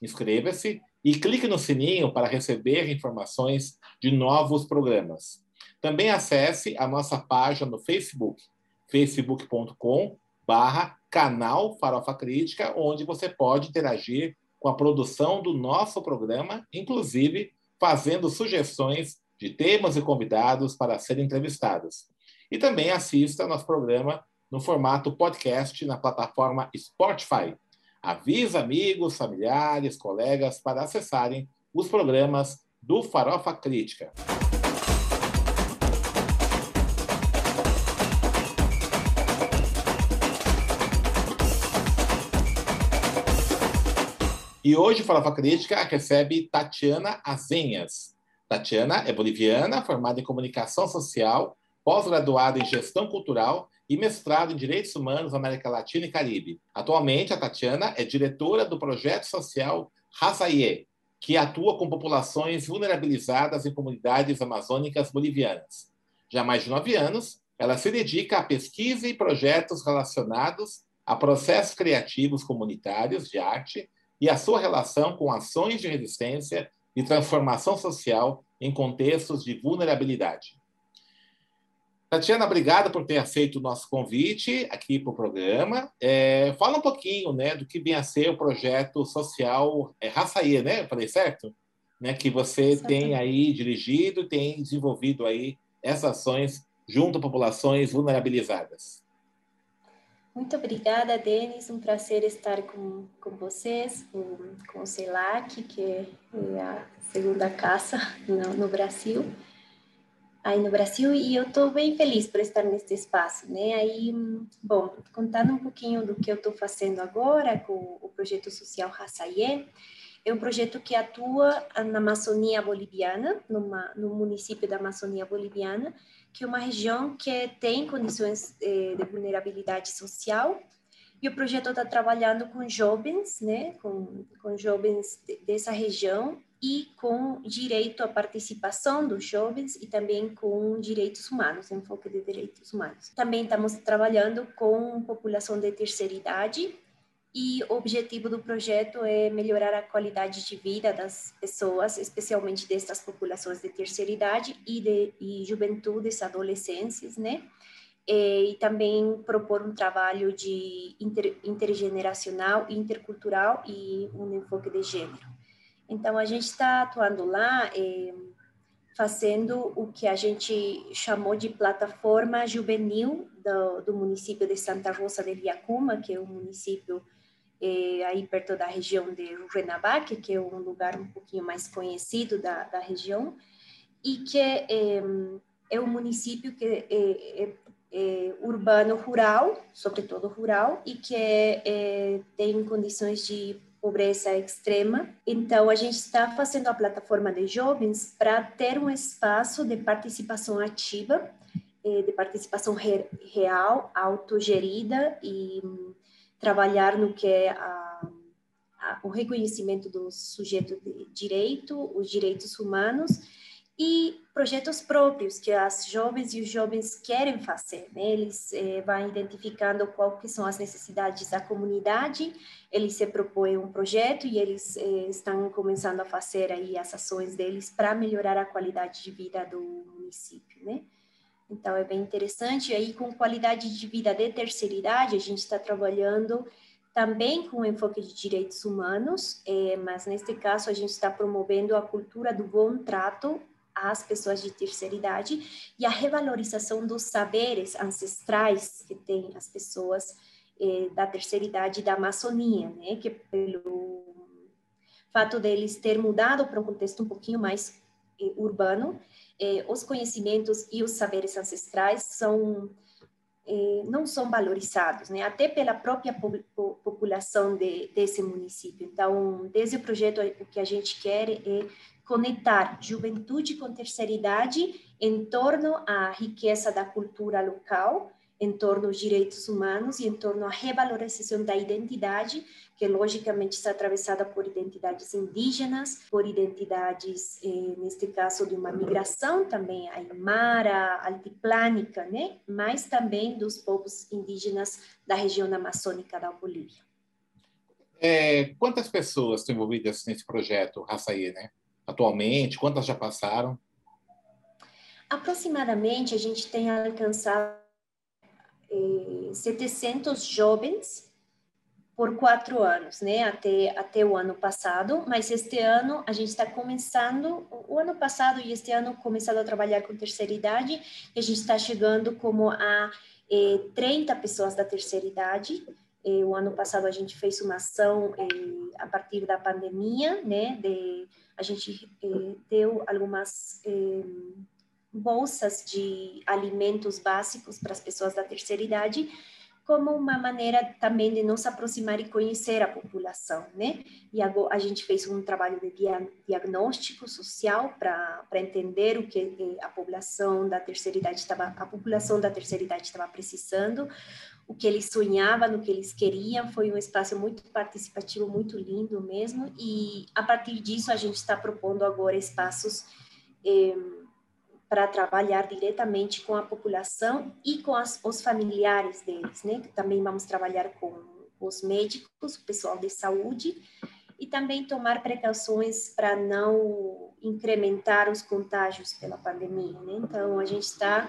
inscreva-se e clique no sininho para receber informações de novos programas. Também acesse a nossa página no Facebook, facebook.com barra canal Farofa Crítica, onde você pode interagir com a produção do nosso programa, inclusive fazendo sugestões de temas e convidados para serem entrevistados. E também assista nosso programa no formato podcast na plataforma Spotify. Avisa amigos, familiares, colegas para acessarem os programas do Farofa Crítica. E hoje o Farofa Crítica recebe Tatiana Azenhas. Tatiana é boliviana, formada em comunicação social, pós-graduada em gestão cultural e mestrado em Direitos Humanos América Latina e Caribe. Atualmente, a Tatiana é diretora do projeto social Razaie, que atua com populações vulnerabilizadas em comunidades amazônicas bolivianas. Já há mais de nove anos, ela se dedica à pesquisa e projetos relacionados a processos criativos comunitários de arte e a sua relação com ações de resistência e transformação social em contextos de vulnerabilidade. Tatiana, obrigado por ter aceito o nosso convite aqui para o programa. É, fala um pouquinho né, do que vem a ser o projeto social é, Raçaí, né? Eu falei certo? Né, que você certo. tem aí dirigido, tem desenvolvido aí essas ações junto a populações vulnerabilizadas. Muito obrigada, Denis. Um prazer estar com, com vocês, com, com o CELAC, que é a segunda casa no, no Brasil aí no Brasil e eu estou bem feliz por estar neste espaço, né? Aí, bom, contando um pouquinho do que eu estou fazendo agora com o projeto social Raçaie, é um projeto que atua na Amazônia Boliviana, numa, no município da Amazônia Boliviana, que é uma região que tem condições eh, de vulnerabilidade social. E o projeto está trabalhando com jovens, né, com, com jovens dessa região e com direito à participação dos jovens e também com direitos humanos, enfoque de direitos humanos. Também estamos trabalhando com população de terceira idade e o objetivo do projeto é melhorar a qualidade de vida das pessoas, especialmente dessas populações de terceira idade e de e juventudes, adolescentes, né? E, e também propor um trabalho de inter, intergeneracional, intercultural e um enfoque de gênero. Então, a gente está atuando lá eh, fazendo o que a gente chamou de plataforma juvenil do, do município de Santa Rosa de Viacuma, que é um município eh, aí perto da região de Ruenabaque, que é um lugar um pouquinho mais conhecido da, da região, e que eh, é um município que é, é, é, urbano rural, sobretudo rural, e que é, tem condições de pobreza extrema. Então, a gente está fazendo a plataforma de jovens para ter um espaço de participação ativa, eh, de participação real, autogerida e hum, trabalhar no que é a, a, o reconhecimento do sujeito de direito, os direitos humanos e projetos próprios que as jovens e os jovens querem fazer. Né? Eles eh, vão identificando quais são as necessidades da comunidade, eles se propõem um projeto e eles eh, estão começando a fazer aí as ações deles para melhorar a qualidade de vida do município, né? Então é bem interessante. E aí com qualidade de vida de terceira idade, a gente está trabalhando também com enfoque de direitos humanos, eh, mas neste caso a gente está promovendo a cultura do bom trato às pessoas de terceira idade e a revalorização dos saberes ancestrais que têm as pessoas eh, da terceira idade da Amazônia, né? Que pelo fato deles ter mudado para um contexto um pouquinho mais eh, urbano, eh, os conhecimentos e os saberes ancestrais são eh, não são valorizados, né? até pela própria população de, desse município. Então, desde o projeto, o que a gente quer é conectar juventude com terceira idade em torno à riqueza da cultura local, em torno dos direitos humanos e em torno à revalorização da identidade, que logicamente está atravessada por identidades indígenas, por identidades, eh, neste caso, de uma migração também aymara, altiplânica, né? mas também dos povos indígenas da região amazônica da Bolívia. É, quantas pessoas estão envolvidas nesse projeto Raçaí, né? Atualmente, quantas já passaram? Aproximadamente, a gente tem alcançado 700 eh, jovens por quatro anos, né, até, até o ano passado, mas este ano a gente está começando, o ano passado e este ano começado a trabalhar com terceira idade, e a gente está chegando como a eh, 30 pessoas da terceira idade, eh, o ano passado a gente fez uma ação a partir da pandemia, né, de, a gente eh, deu algumas eh, bolsas de alimentos básicos para as pessoas da terceira idade, como uma maneira também de nos aproximar e conhecer a população, né? E agora a gente fez um trabalho de dia, diagnóstico social para entender o que eh, a população da terceira idade estava, a população da terceira idade estava precisando, o que eles sonhavam, o que eles queriam. Foi um espaço muito participativo, muito lindo mesmo. E a partir disso a gente está propondo agora espaços eh, para trabalhar diretamente com a população e com as, os familiares deles, né? Também vamos trabalhar com os médicos, o pessoal de saúde e também tomar precauções para não incrementar os contágios pela pandemia, né? Então a gente está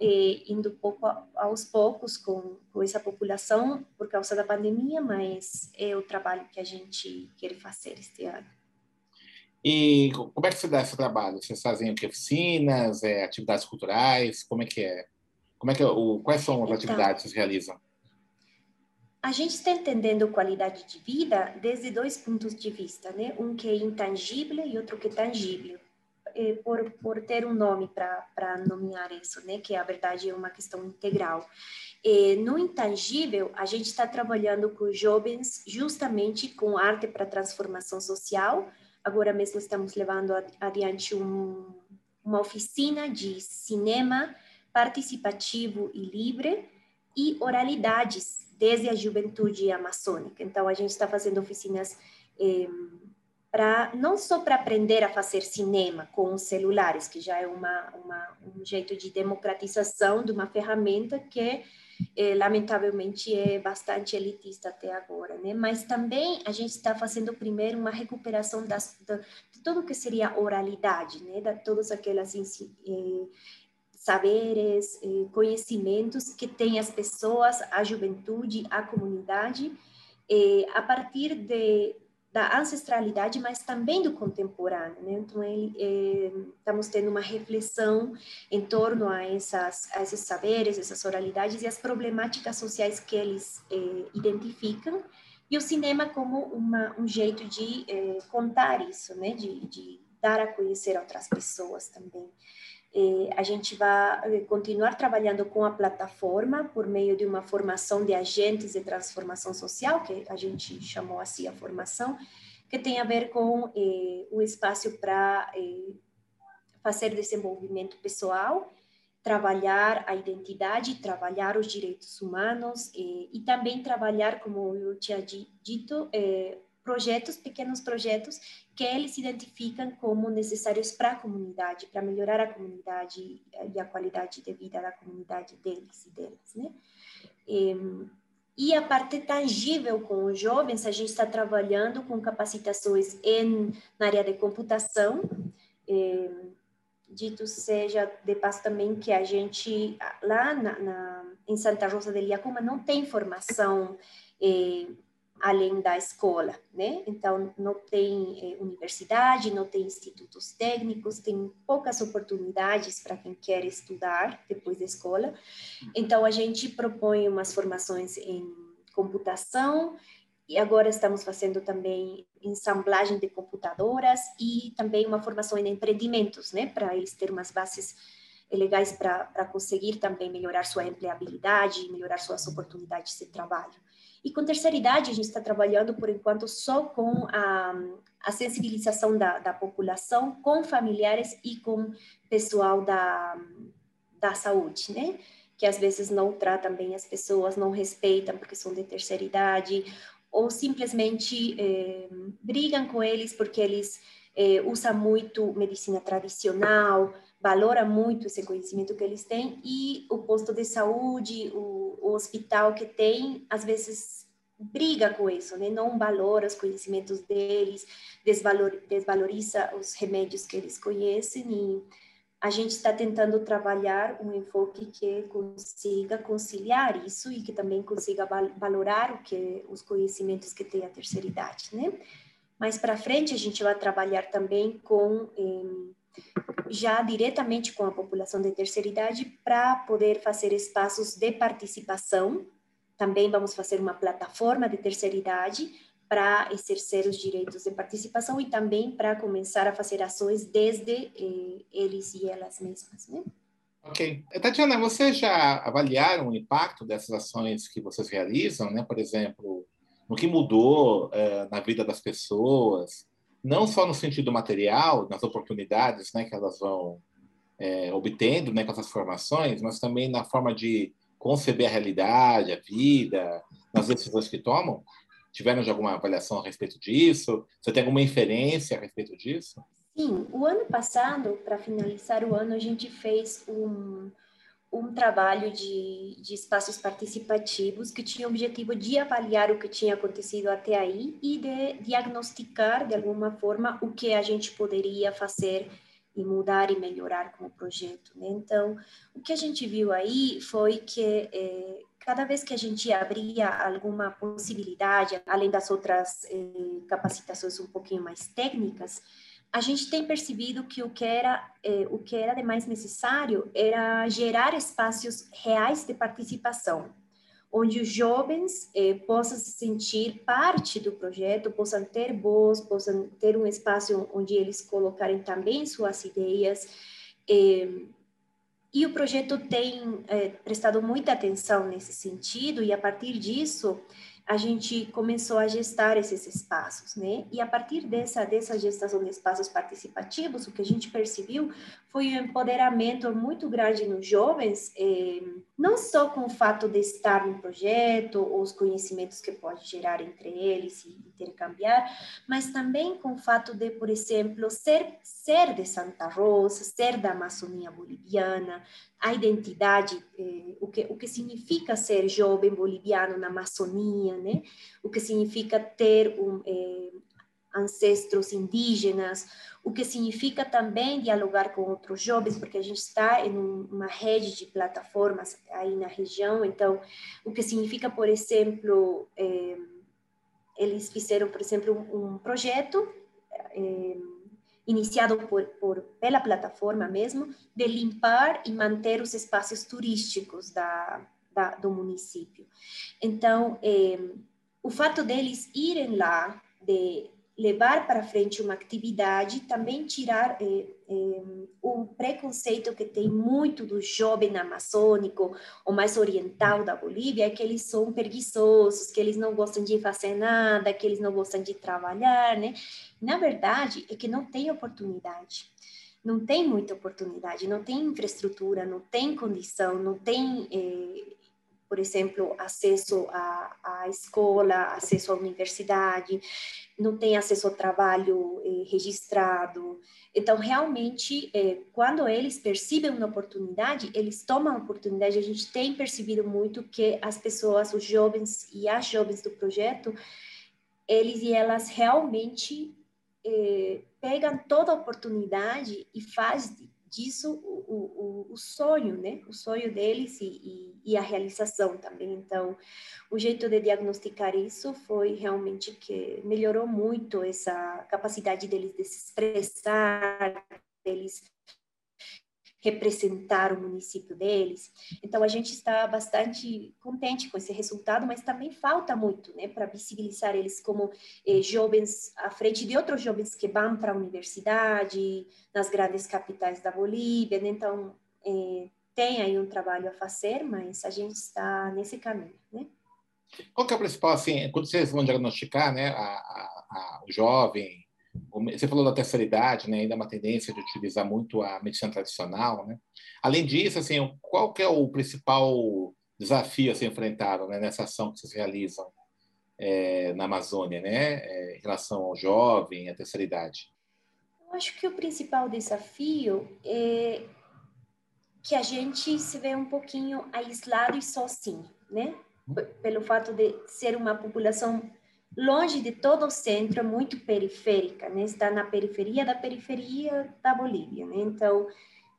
eh, indo pouco aos poucos com, com essa população por causa da pandemia, mas é o trabalho que a gente quer fazer este ano. E como é que se dá esse trabalho? Vocês fazem aqui, oficinas, é, atividades culturais? Como é que é? Como é que o, quais são as então, atividades que vocês realizam? A gente está entendendo qualidade de vida desde dois pontos de vista, né? Um que é intangível e outro que é tangível. É, por, por ter um nome para nomear isso, né? Que a verdade é uma questão integral. É, no intangível, a gente está trabalhando com jovens justamente com arte para transformação social, Agora mesmo estamos levando adiante um, uma oficina de cinema participativo e livre e oralidades desde a juventude amazônica. Então, a gente está fazendo oficinas eh, para não só para aprender a fazer cinema com os celulares, que já é uma, uma, um jeito de democratização de uma ferramenta que é, lamentavelmente é bastante elitista até agora, né? Mas também a gente está fazendo primeiro uma recuperação das, da, de tudo que seria oralidade, né? De todos aquelas eh, saberes, eh, conhecimentos que tem as pessoas, a juventude, a comunidade, eh, a partir de da ancestralidade, mas também do contemporâneo. Né? Então, ele, é, estamos tendo uma reflexão em torno a, essas, a esses saberes, essas oralidades e as problemáticas sociais que eles é, identificam, e o cinema como uma, um jeito de é, contar isso, né? de, de dar a conhecer outras pessoas também. Eh, a gente vai continuar trabalhando com a plataforma por meio de uma formação de agentes de transformação social, que a gente chamou assim a formação, que tem a ver com eh, o espaço para eh, fazer desenvolvimento pessoal, trabalhar a identidade, trabalhar os direitos humanos eh, e também trabalhar, como eu tinha dito, eh, projetos, pequenos projetos, que eles identificam como necessários para a comunidade, para melhorar a comunidade e a qualidade de vida da comunidade deles e delas, né? E, e a parte tangível com os jovens, a gente está trabalhando com capacitações em, na área de computação, eh, dito seja de passo também que a gente, lá na, na, em Santa Rosa de Liacuma, não tem formação eh, além da escola, né? Então, não tem eh, universidade, não tem institutos técnicos, tem poucas oportunidades para quem quer estudar depois da escola. Então, a gente propõe umas formações em computação e agora estamos fazendo também ensamblagem de computadoras e também uma formação em empreendimentos, né? Para eles terem umas bases legais para conseguir também melhorar sua empregabilidade, melhorar suas oportunidades de trabalho. E com terceira idade, a gente está trabalhando, por enquanto, só com a, a sensibilização da, da população, com familiares e com pessoal da, da saúde, né? Que às vezes não tratam bem as pessoas, não respeitam porque são de terceira idade, ou simplesmente eh, brigam com eles porque eles eh, usam muito medicina tradicional, valora muito esse conhecimento que eles têm e o posto de saúde, o, o hospital que tem, às vezes briga com isso, né? Não valora os conhecimentos deles, desvalor, desvaloriza os remédios que eles conhecem e a gente está tentando trabalhar um enfoque que consiga conciliar isso e que também consiga valorar o que os conhecimentos que tem a terceira idade, né? Mais para frente a gente vai trabalhar também com eh, já diretamente com a população de terceira idade para poder fazer espaços de participação. Também vamos fazer uma plataforma de terceira idade para exercer os direitos de participação e também para começar a fazer ações desde eh, eles e elas mesmas, né? Ok. Tatiana, vocês já avaliaram o impacto dessas ações que vocês realizam, né? Por exemplo, no que mudou eh, na vida das pessoas, não só no sentido material, nas oportunidades né, que elas vão é, obtendo né, com essas formações, mas também na forma de conceber a realidade, a vida, nas decisões que tomam? Tiveram de alguma avaliação a respeito disso? Você tem alguma inferência a respeito disso? Sim, o ano passado, para finalizar o ano, a gente fez um, um trabalho de, de espaços participativos que tinha o objetivo de avaliar o que tinha acontecido até aí e de diagnosticar, de alguma forma, o que a gente poderia fazer e mudar e melhorar com o projeto. Né? Então, o que a gente viu aí foi que eh, cada vez que a gente abria alguma possibilidade, além das outras eh, capacitações um pouquinho mais técnicas, a gente tem percebido que o que era eh, o que era de mais necessário era gerar espaços reais de participação, onde os jovens eh, possam se sentir parte do projeto, possam ter voz, possam ter um espaço onde eles colocarem também suas ideias. Eh, e o projeto tem prestado muita atenção nesse sentido, e a partir disso, a gente começou a gestar esses espaços, né? E a partir dessa dessa gestação de espaços participativos, o que a gente percebeu foi um empoderamento muito grande nos jovens, eh, não só com o fato de estar no projeto, os conhecimentos que pode gerar entre eles e intercambiar, mas também com o fato de, por exemplo, ser ser de Santa Rosa, ser da Amazônia boliviana, a identidade, eh, o, que, o que significa ser jovem boliviano na Amazônia, né? o que significa ter um, eh, ancestros indígenas, o que significa também dialogar com outros jovens, porque a gente está em uma rede de plataformas aí na região, então, o que significa, por exemplo, eh, eles fizeram, por exemplo, um, um projeto eh, iniciado por, por, pela plataforma mesmo, de limpar e manter os espaços turísticos da, da do município. Então, eh, o fato deles irem lá, de levar para frente uma atividade, também tirar eh, um preconceito que tem muito do jovem amazônico ou mais oriental da Bolívia, é que eles são preguiçosos, que eles não gostam de fazer nada, que eles não gostam de trabalhar, né? Na verdade, é que não tem oportunidade. Não tem muita oportunidade, não tem infraestrutura, não tem condição, não tem eh, por exemplo, acesso à, à escola, acesso à universidade, não tem acesso ao trabalho eh, registrado. Então, realmente, eh, quando eles percebem uma oportunidade, eles tomam a oportunidade. A gente tem percebido muito que as pessoas, os jovens e as jovens do projeto, eles e elas realmente eh, pegam toda a oportunidade e fazem disso o, o, o, sonho, né? O sonho deles e, e, e, a realização também. Então, o jeito de diagnosticar isso foi realmente que melhorou muito essa capacidade deles de se expressar, deles representar o município deles. Então, a gente está bastante contente com esse resultado, mas também falta muito, né, para visibilizar eles como eh, jovens à frente de outros jovens que vão para a universidade, nas grandes capitais da Bolívia. Né? Então, é, tem aí um trabalho a fazer, mas a gente está nesse caminho, né? Qual que é o principal, assim, quando vocês vão diagnosticar, né, a, a, a, o jovem, você falou da terceira idade, né, ainda é uma tendência de utilizar muito a medicina tradicional, né? Além disso, assim, qual que é o principal desafio a ser enfrentado né, nessa ação que vocês realizam é, na Amazônia, né, é, em relação ao jovem, à terceira idade? Eu acho que o principal desafio é que a gente se vê um pouquinho aislado e sozinho, né? Pelo fato de ser uma população longe de todo o centro, muito periférica, né? Está na periferia da periferia da Bolívia, né? Então,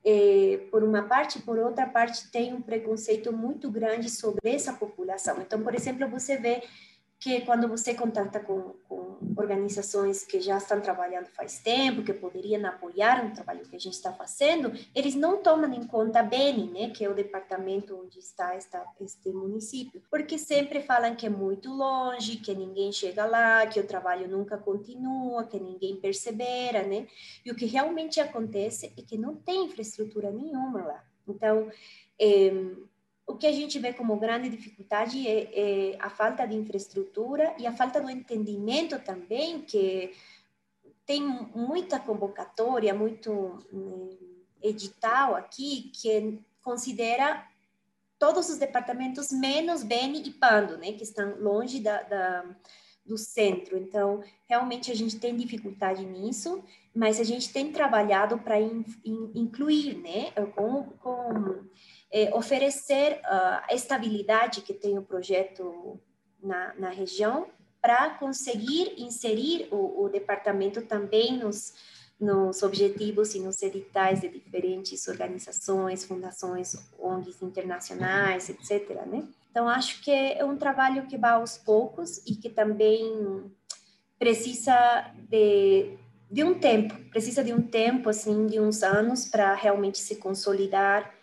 é, por uma parte, por outra parte, tem um preconceito muito grande sobre essa população. Então, por exemplo, você vê que quando você contata com, com, organizações que já estão trabalhando faz tempo, que poderiam apoiar um trabalho que a gente está fazendo, eles não tomam em conta a Beni, né, que é o departamento onde está esta, este município, porque sempre falam que é muito longe, que ninguém chega lá, que o trabalho nunca continua, que ninguém persevera, né? E o que realmente acontece é que não tem infraestrutura nenhuma lá. Então, é, o que a gente vê como grande dificuldade é, é, a falta de infraestrutura e a falta do entendimento também que tem muita convocatória, muito hum, edital aqui que considera todos os departamentos menos Beni e Pando, né, que estão longe da, da, do centro. Então, realmente a gente tem dificuldade nisso, mas a gente tem trabalhado para in, in, incluir, né, com, com é, oferecer uh, a estabilidade que tem o projeto na, na região para conseguir inserir o, o, departamento também nos, nos objetivos e nos editais de diferentes organizações, fundações, ONGs internacionais, etc. Né? Então, acho que é um trabalho que vai aos poucos e que também precisa de, de um tempo, precisa de um tempo, assim, de uns anos para realmente se consolidar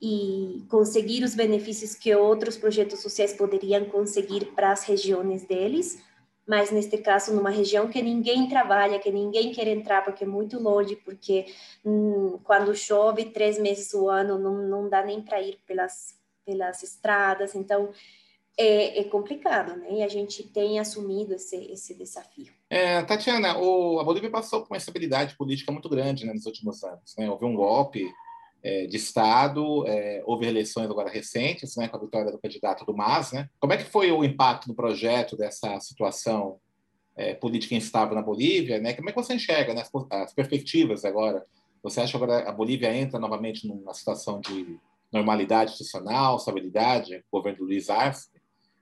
e conseguir os benefícios que outros projetos sociais poderiam conseguir para as regiões deles, mas neste caso numa região que ninguém trabalha, que ninguém quer entrar porque é muito longe, porque hum, quando chove três meses do ano não, não dá nem para ir pelas pelas estradas, então é, é, complicado, né? E a gente tem assumido esse, esse desafio. É, Tatiana, o, a Bolívia passou por uma estabilidade política muito grande né, nos últimos anos. Né? Houve um golpe é, de Estado, é, houve eleições agora recentes, né, com a vitória do candidato do MAS. Né? Como é que foi o impacto do projeto dessa situação é, política instável na Bolívia? Né? Como é que você enxerga né, as, as, perspectivas agora? Você acha que agora a Bolívia entra novamente numa situação de normalidade institucional, estabilidade, governo do Luiz Arce?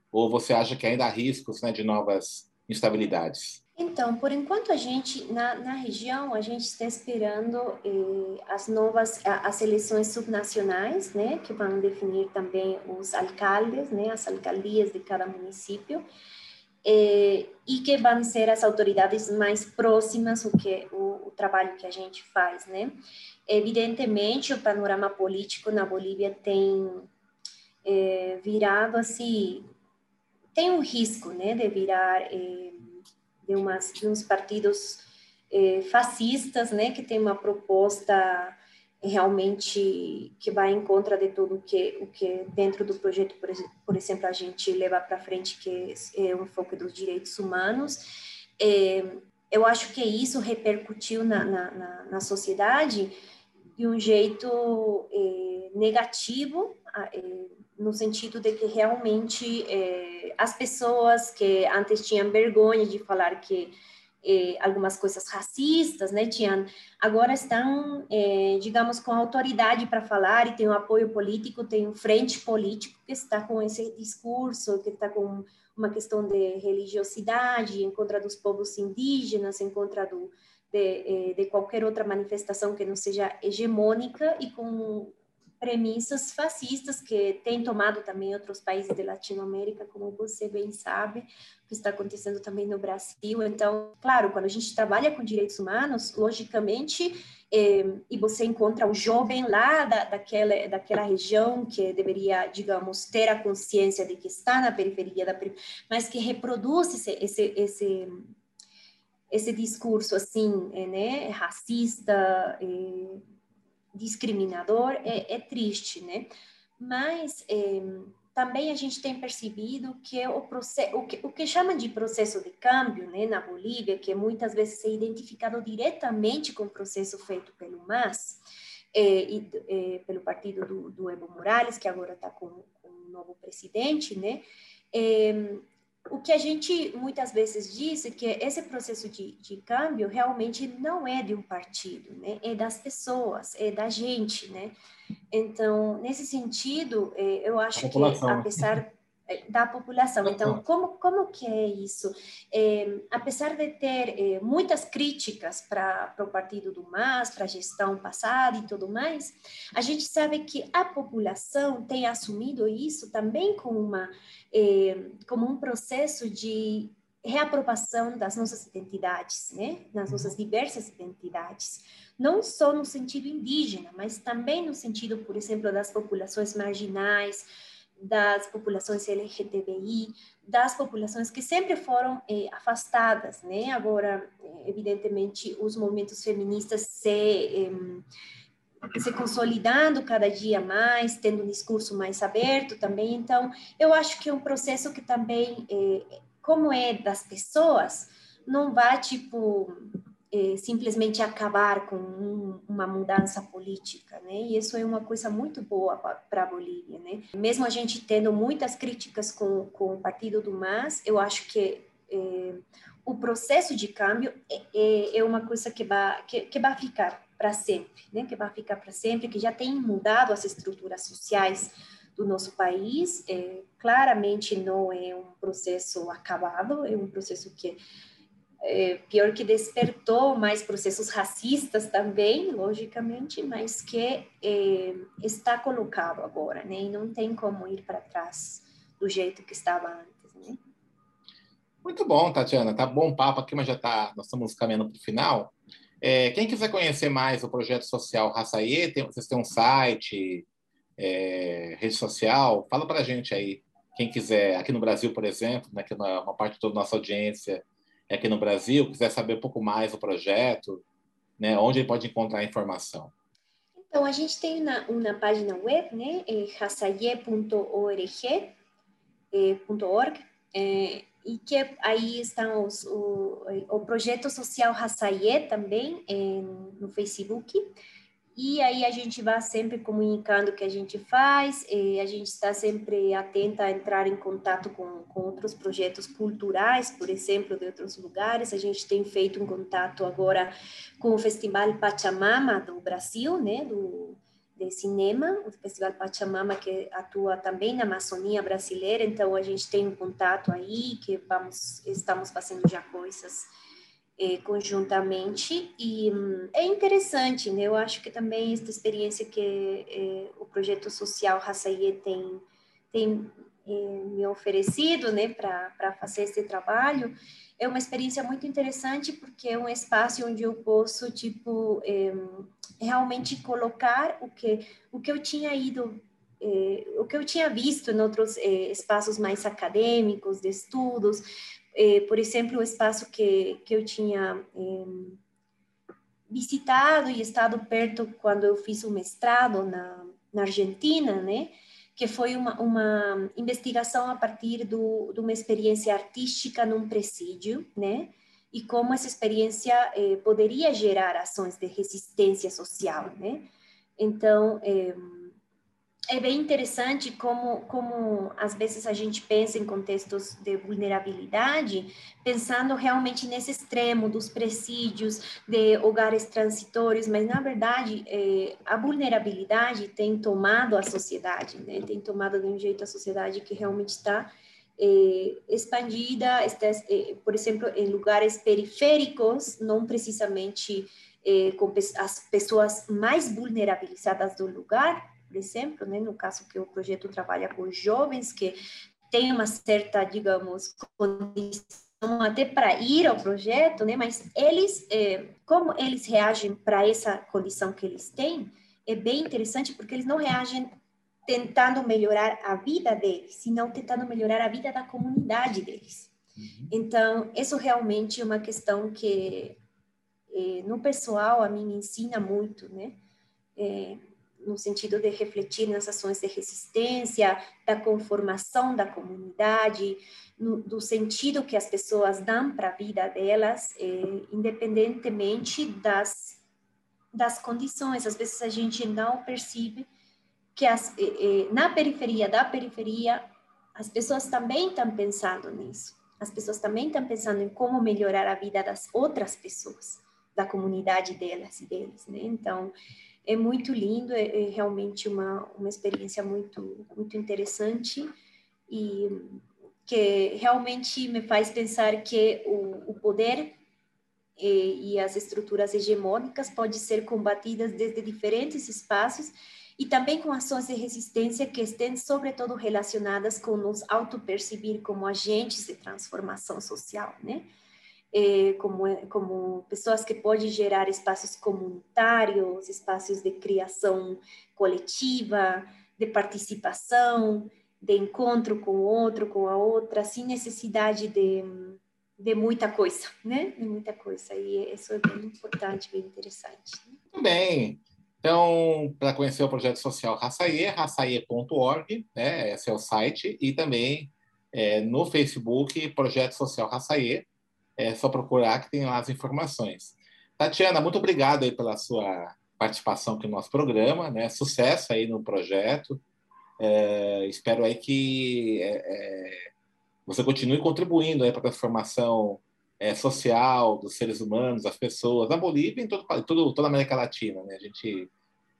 Ou você acha que ainda há riscos né, de novas instabilidades? Então, por enquanto a gente na, na região a gente está esperando eh, as novas as eleições subnacionais, né, que vão definir também os alcaldes, né, as alcaldias de cada município eh, e que vão ser as autoridades mais próximas o que o, o trabalho que a gente faz, né. Evidentemente o panorama político na Bolívia tem eh, virado assim tem um risco, né, de virar eh, de, umas, de uns partidos eh, fascistas, né, que tem uma proposta realmente que vai em contra de tudo que o que dentro do projeto, por, por exemplo, a gente leva para frente, que é o foco dos direitos humanos. Eh, eu acho que isso repercutiu na, na, na, na sociedade de um jeito eh, negativo, eh, no sentido de que realmente eh, as pessoas que antes tinham vergonha de falar que eh, algumas coisas racistas, né, tinham, agora estão, eh, digamos, com autoridade para falar e tem um apoio político, tem um frente político que está com esse discurso, que está com uma questão de religiosidade em contra dos povos indígenas, em contra do, de, de qualquer outra manifestação que não seja hegemônica e com premissas fascistas que têm tomado também outros países da Latinoamérica, como você bem sabe, o que está acontecendo também no Brasil. Então, claro, quando a gente trabalha com direitos humanos, logicamente, eh, e você encontra o jovem lá da, daquela, daquela região que deveria, digamos, ter a consciência de que está na periferia, da, mas que reproduz esse, esse, esse esse discurso assim, né, racista, eh, discriminador é, é, triste, né? Mas é, também a gente tem percebido que o, processo, o, que, o que chamam de processo de câmbio né, na Bolívia, que muitas vezes é identificado diretamente com o processo feito pelo MAS, é, é, pelo partido do, do, Evo Morales, que agora está com, com um novo presidente, né? É, o que a gente muitas vezes diz é que esse processo de, de câmbio realmente não é de um partido, né? É das pessoas, é da gente, né? Então, nesse sentido, é, eu acho que, apesar é, da população. Então, como, como que é isso? É, apesar de ter é, muitas críticas para o partido do MAS, para a gestão passada e tudo mais, a gente sabe que a população tem assumido isso também como, uma, é, como um processo de reaprovação das nossas identidades, né? das nossas diversas identidades, não só no sentido indígena, mas também no sentido, por exemplo, das populações marginais, das populações LGTBI, das populações que sempre foram eh, afastadas, né? Agora, eh, evidentemente, os movimentos feministas se, eh, se consolidando cada dia mais, tendo um discurso mais aberto também. Então, eu acho que é um processo que também, eh, como é das pessoas, não vai, tipo, é, simplesmente acabar com um, uma mudança política, né? E isso é uma coisa muito boa para a Bolívia, né? Mesmo a gente tendo muitas críticas com, com o partido do MAS, eu acho que é, o processo de câmbio é, é, é uma coisa que vai, que, que vai ficar para sempre, né? Que vai ficar para sempre, que já tem mudado as estruturas sociais do nosso país. É, claramente não é um processo acabado, é um processo que é, pior que despertou mais processos racistas também, logicamente, mas que é, está colocado agora, né? E não tem como ir para trás do jeito que estava antes, né? Muito bom, Tatiana. Tá bom papo aqui, mas já tá, nós estamos caminhando para o final. É, quem quiser conhecer mais o projeto social Raçaie, tem, vocês têm um site, é, rede social, fala para gente aí. Quem quiser, aqui no Brasil, por exemplo, né, que é uma parte de toda a nossa audiência aqui no Brasil, quiser saber um pouco mais do projeto, né, onde ele pode encontrar informação? Então, a gente tem uma, uma página web, né, é é, é, e que aí estão os, o, o projeto social Hassaye também é, no Facebook, e aí a gente vai sempre comunicando o que a gente faz, a gente está sempre atenta a entrar em contato com, com outros projetos culturais, por exemplo, de outros lugares. A gente tem feito um contato agora com o Festival Pachamama do Brasil, né, do, de cinema, o Festival Pachamama que atua também na Amazônia brasileira, então a gente tem um contato aí que vamos estamos fazendo já coisas conjuntamente e hum, é interessante, né? Eu acho que também esta experiência que eh, o projeto social Raçaie tem tem eh, me oferecido, né, para fazer esse trabalho é uma experiência muito interessante porque é um espaço onde eu posso tipo realmente colocar o que o que eu tinha ido o que eu tinha visto em outros espaços mais acadêmicos de estudos eh, por exemplo, o espaço que, que eu tinha eh, visitado e estado perto quando eu fiz o mestrado na, na Argentina, né? que foi uma, uma investigação a partir do, de uma experiência artística num presídio, né? E como essa experiência eh, poderia gerar ações de resistência social, né? Então, eh, é bem interessante como, como às vezes a gente pensa em contextos de vulnerabilidade, pensando realmente nesse extremo dos presídios, de hogares transitórios, mas na verdade é, a vulnerabilidade tem tomado a sociedade, né? tem tomado de um jeito a sociedade que realmente está é, expandida, está, é, por exemplo, em lugares periféricos, não precisamente com as pessoas mais vulnerabilizadas do lugar, por exemplo, né, no caso que o projeto trabalha com jovens que têm uma certa, digamos, condição até para ir ao projeto, né, mas eles, é, como eles reagem para essa condição que eles têm, é bem interessante porque eles não reagem tentando melhorar a vida deles, senão tentando melhorar a vida da comunidade deles. Uhum. Então, isso realmente é uma questão que, é, no pessoal, a mim me ensina muito, né? é, no sentido de refletir nas ações de resistência, da conformação da comunidade, no, do sentido que as pessoas dão para a vida delas, é, independentemente das, das condições. Às vezes a gente não percebe que as, é, é, na periferia da periferia, as pessoas também estão pensando nisso. As pessoas também estão pensando em como melhorar a vida das outras pessoas, da comunidade delas e deles, né? Então, é muito lindo, é, é realmente uma, uma experiência muito, muito interessante e que realmente me faz pensar que o, o poder e, e, as estruturas hegemônicas podem ser combatidas desde diferentes espaços e também com ações de resistência que estão, sobretudo, relacionadas com nos auto-percebir como agentes de transformação social, né? É, como, como pessoas que podem gerar espaços comunitários, espaços de criação coletiva, de participação, de encontro com o outro, com a outra, sem necessidade de, de muita coisa, né? De muita coisa. E isso é bem importante, bem interessante. Né? Muito bem. Então, para conhecer o projeto social Raçaie, raçaie.org, né? Esse é o site. E também é, no Facebook, Projeto Social Raçaie. É só procurar que tem lá as informações. Tatiana, muito obrigado aí pela sua participação aqui no nosso programa, né? Sucesso aí no projeto. É, espero aí que é, é você continue contribuindo aí para a transformação é, social dos seres humanos, das pessoas, na Bolívia e em todo, todo, toda a América Latina. Né? A gente,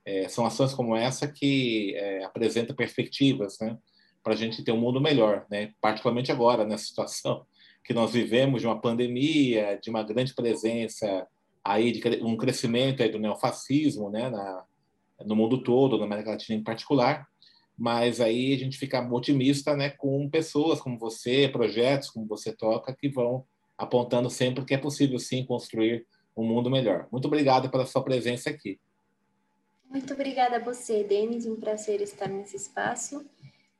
é, são ações como essa que apresentam perspectivas né? para a gente ter um mundo melhor, né? particularmente agora, nessa situação que nós vivemos de uma pandemia, de uma grande presença aí de um crescimento aí do neofascismo, né, na, no mundo todo, na América Latina em particular, mas aí a gente fica otimista, né, com pessoas como você, projetos como você toca, que vão apontando sempre que é possível sim construir um mundo melhor. Muito obrigado pela sua presença aqui. Muito obrigada a você, Denis. Um prazer estar nesse espaço.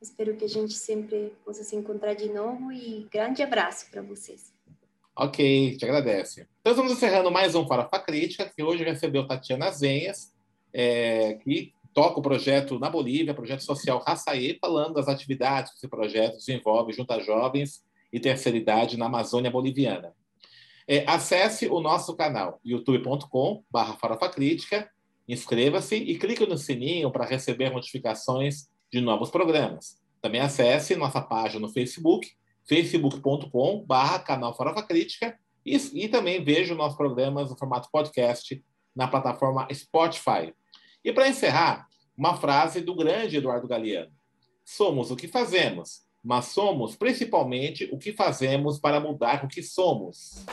Espero que a gente sempre possa se encontrar de novo e grande abraço para vocês. Ok, te agradece. Então, estamos encerrando mais um Farofa Crítica, que hoje recebeu Tatiana Zenhas, é, que toca o projeto na Bolívia, projeto social Raçaê, falando das atividades que esse projeto desenvolve junto a jovens e terceira idade na Amazônia Boliviana. É, acesse o nosso canal youtube.com.br farofacrítica, inscreva-se e clique no sininho para receber notificações de novos programas. Também acesse nossa página no Facebook, facebook.com.br canal Farofa Crítica e, e também veja nossos programas no formato podcast na plataforma Spotify. E para encerrar, uma frase do grande Eduardo Galeano. Somos o que fazemos, mas somos principalmente o que fazemos para mudar o que somos.